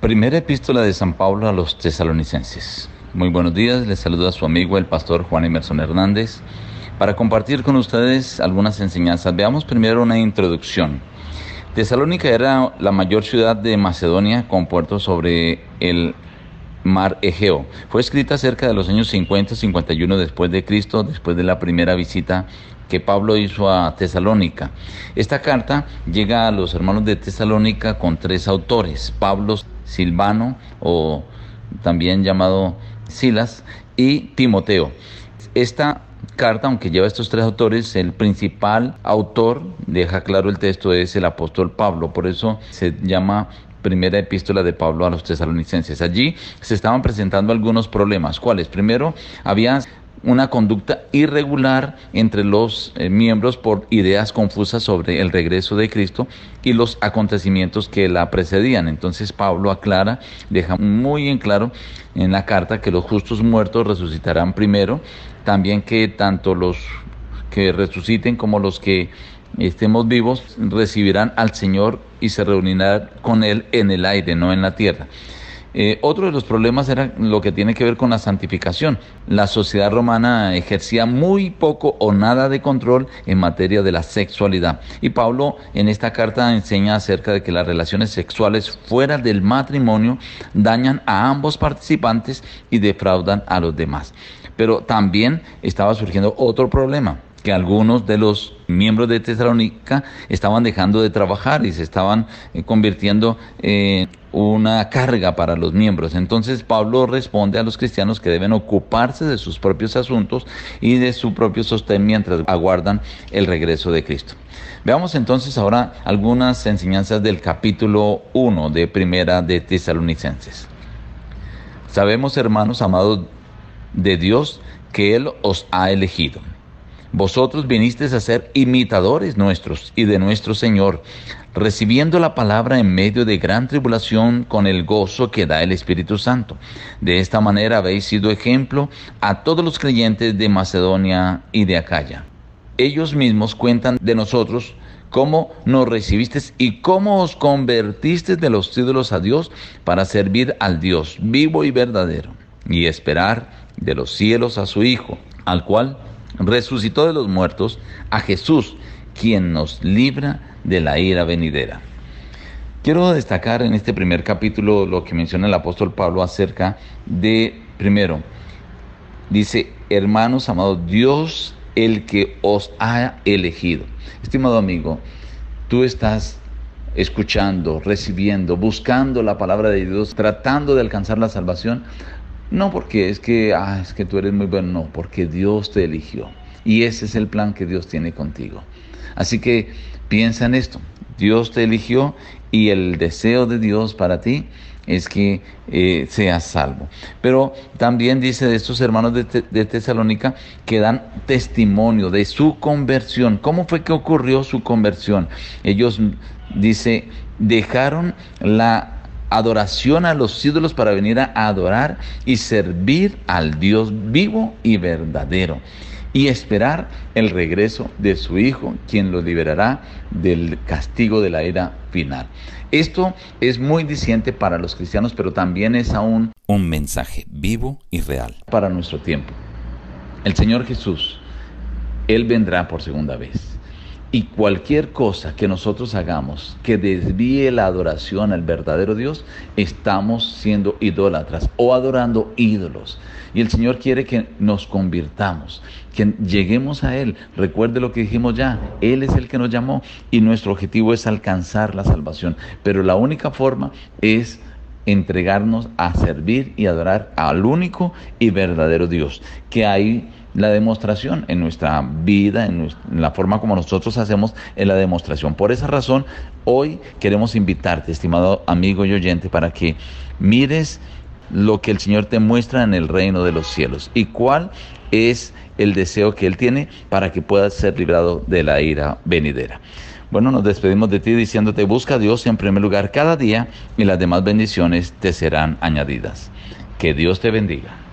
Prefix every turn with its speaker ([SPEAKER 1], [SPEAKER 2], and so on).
[SPEAKER 1] Primera epístola de San Pablo a los tesalonicenses. Muy buenos días, les saluda a su amigo el pastor Juan Emerson Hernández para compartir con ustedes algunas enseñanzas. Veamos primero una introducción. Tesalónica era la mayor ciudad de Macedonia con puertos sobre el mar Egeo. Fue escrita cerca de los años 50-51 después de Cristo, después de la primera visita que Pablo hizo a Tesalónica. Esta carta llega a los hermanos de Tesalónica con tres autores, Pablo, Silvano o también llamado Silas y Timoteo. Esta carta, aunque lleva estos tres autores, el principal autor, deja claro el texto, es el apóstol Pablo, por eso se llama primera epístola de Pablo a los tesalonicenses. Allí se estaban presentando algunos problemas. ¿Cuáles? Primero, había una conducta irregular entre los eh, miembros por ideas confusas sobre el regreso de Cristo y los acontecimientos que la precedían. Entonces Pablo aclara, deja muy en claro en la carta que los justos muertos resucitarán primero, también que tanto los que resuciten como los que estemos vivos recibirán al Señor y se reunirán con Él en el aire, no en la tierra. Eh, otro de los problemas era lo que tiene que ver con la santificación. La sociedad romana ejercía muy poco o nada de control en materia de la sexualidad. Y Pablo en esta carta enseña acerca de que las relaciones sexuales fuera del matrimonio dañan a ambos participantes y defraudan a los demás. Pero también estaba surgiendo otro problema que algunos de los miembros de Tesalónica estaban dejando de trabajar y se estaban eh, convirtiendo en una carga para los miembros. Entonces Pablo responde a los cristianos que deben ocuparse de sus propios asuntos y de su propio sostén mientras aguardan el regreso de Cristo. Veamos entonces ahora algunas enseñanzas del capítulo 1 de Primera de Tesalonicenses. Sabemos, hermanos amados de Dios, que Él os ha elegido vosotros vinisteis a ser imitadores nuestros y de nuestro Señor, recibiendo la palabra en medio de gran tribulación con el gozo que da el Espíritu Santo. De esta manera habéis sido ejemplo a todos los creyentes de Macedonia y de Acaya. Ellos mismos cuentan de nosotros cómo nos recibisteis y cómo os convertisteis de los ídolos a Dios para servir al Dios vivo y verdadero y esperar de los cielos a su Hijo, al cual resucitó de los muertos a Jesús, quien nos libra de la ira venidera. Quiero destacar en este primer capítulo lo que menciona el apóstol Pablo acerca de, primero, dice, hermanos amados, Dios el que os ha elegido. Estimado amigo, tú estás escuchando, recibiendo, buscando la palabra de Dios, tratando de alcanzar la salvación. No porque es que, ah, es que tú eres muy bueno, no, porque Dios te eligió. Y ese es el plan que Dios tiene contigo. Así que piensa en esto. Dios te eligió y el deseo de Dios para ti es que eh, seas salvo. Pero también dice de estos hermanos de, de, Tesalónica que dan testimonio de su conversión. ¿Cómo fue que ocurrió su conversión? Ellos, dice, dejaron la adoración a los ídolos para venir a adorar y servir al Dios vivo y verdadero y esperar el regreso de su Hijo, quien lo liberará del castigo de la era final. Esto es muy diciente para los cristianos, pero también es aún un mensaje vivo y real para nuestro tiempo. El Señor Jesús, Él vendrá por segunda vez. Y cualquier cosa que nosotros hagamos que desvíe la adoración al verdadero Dios, estamos siendo idólatras o adorando ídolos. Y el Señor quiere que nos convirtamos, que lleguemos a Él. Recuerde lo que dijimos ya, Él es el que nos llamó y nuestro objetivo es alcanzar la salvación. Pero la única forma es entregarnos a servir y adorar al único y verdadero Dios, que hay la demostración en nuestra vida, en, la forma como nosotros hacemos, en la demostración. Por esa razón, hoy queremos invitarte, estimado amigo y oyente, para que mires lo que el Señor te muestra en el reino de los cielos y cuál es el deseo que Él tiene para que puedas ser librado de la ira venidera. Bueno, nos despedimos de ti diciéndote, busca a Dios en primer lugar cada día y las demás bendiciones te serán añadidas. Que Dios te bendiga.